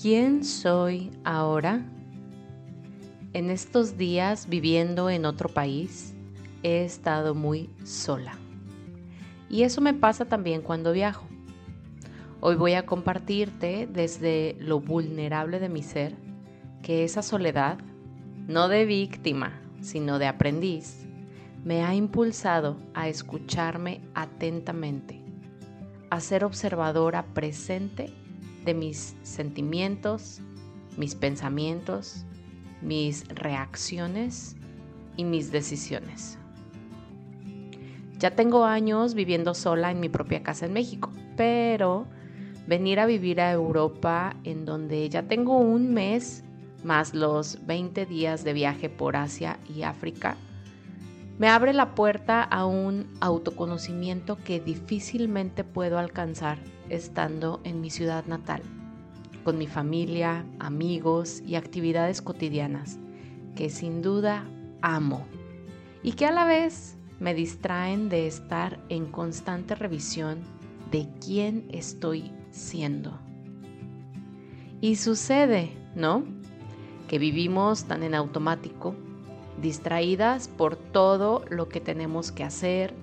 ¿Quién soy ahora? En estos días viviendo en otro país, he estado muy sola. Y eso me pasa también cuando viajo. Hoy voy a compartirte desde lo vulnerable de mi ser que esa soledad, no de víctima, sino de aprendiz, me ha impulsado a escucharme atentamente, a ser observadora presente de mis sentimientos, mis pensamientos, mis reacciones y mis decisiones. Ya tengo años viviendo sola en mi propia casa en México, pero venir a vivir a Europa en donde ya tengo un mes más los 20 días de viaje por Asia y África, me abre la puerta a un autoconocimiento que difícilmente puedo alcanzar estando en mi ciudad natal, con mi familia, amigos y actividades cotidianas, que sin duda amo y que a la vez me distraen de estar en constante revisión de quién estoy siendo. Y sucede, ¿no? Que vivimos tan en automático distraídas por todo lo que tenemos que hacer,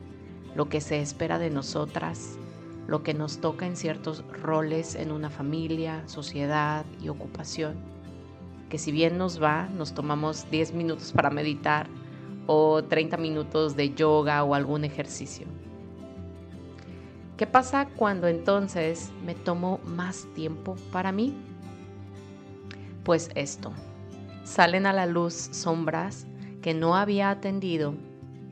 lo que se espera de nosotras, lo que nos toca en ciertos roles en una familia, sociedad y ocupación, que si bien nos va, nos tomamos 10 minutos para meditar o 30 minutos de yoga o algún ejercicio. ¿Qué pasa cuando entonces me tomo más tiempo para mí? Pues esto, salen a la luz sombras que no había atendido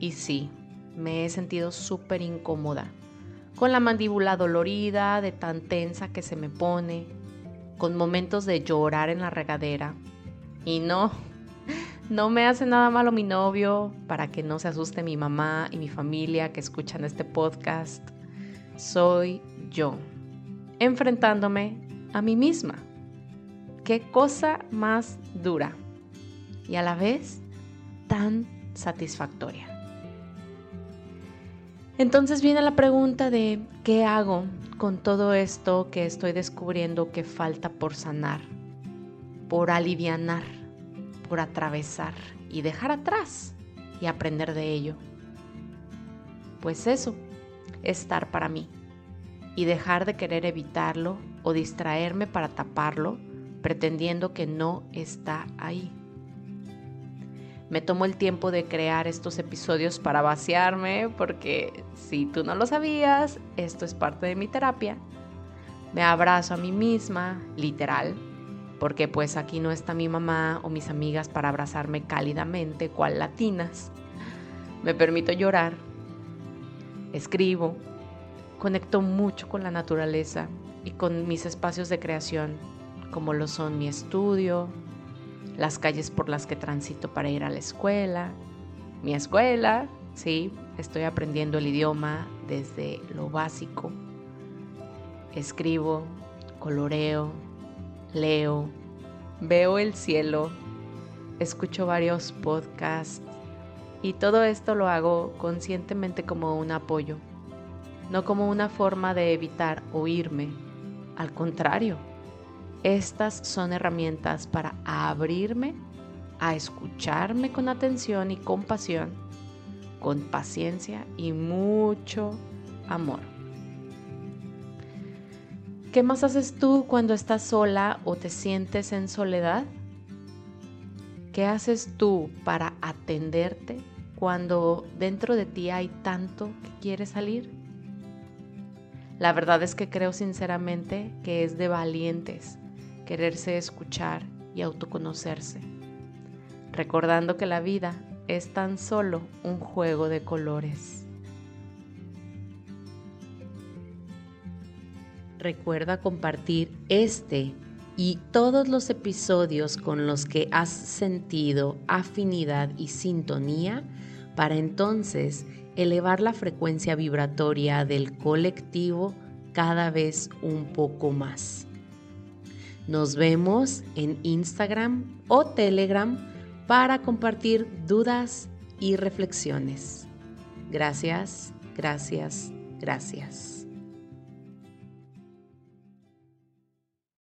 y sí, me he sentido súper incómoda, con la mandíbula dolorida de tan tensa que se me pone, con momentos de llorar en la regadera. Y no, no me hace nada malo mi novio para que no se asuste mi mamá y mi familia que escuchan este podcast. Soy yo, enfrentándome a mí misma. Qué cosa más dura. Y a la vez tan satisfactoria. Entonces viene la pregunta de ¿qué hago con todo esto que estoy descubriendo que falta por sanar, por alivianar, por atravesar y dejar atrás y aprender de ello? Pues eso, estar para mí y dejar de querer evitarlo o distraerme para taparlo pretendiendo que no está ahí me tomo el tiempo de crear estos episodios para vaciarme, porque si tú no lo sabías, esto es parte de mi terapia. Me abrazo a mí misma, literal, porque pues aquí no está mi mamá o mis amigas para abrazarme cálidamente, cual latinas. Me permito llorar, escribo, conecto mucho con la naturaleza y con mis espacios de creación, como lo son mi estudio, las calles por las que transito para ir a la escuela, mi escuela, sí, estoy aprendiendo el idioma desde lo básico. Escribo, coloreo, leo, veo el cielo, escucho varios podcasts y todo esto lo hago conscientemente como un apoyo, no como una forma de evitar oírme, al contrario estas son herramientas para abrirme a escucharme con atención y compasión, con paciencia y mucho amor. ¿Qué más haces tú cuando estás sola o te sientes en soledad? ¿Qué haces tú para atenderte cuando dentro de ti hay tanto que quiere salir? La verdad es que creo sinceramente que es de valientes quererse escuchar y autoconocerse, recordando que la vida es tan solo un juego de colores. Recuerda compartir este y todos los episodios con los que has sentido afinidad y sintonía para entonces elevar la frecuencia vibratoria del colectivo cada vez un poco más. Nos vemos en Instagram o Telegram para compartir dudas y reflexiones. Gracias, gracias, gracias.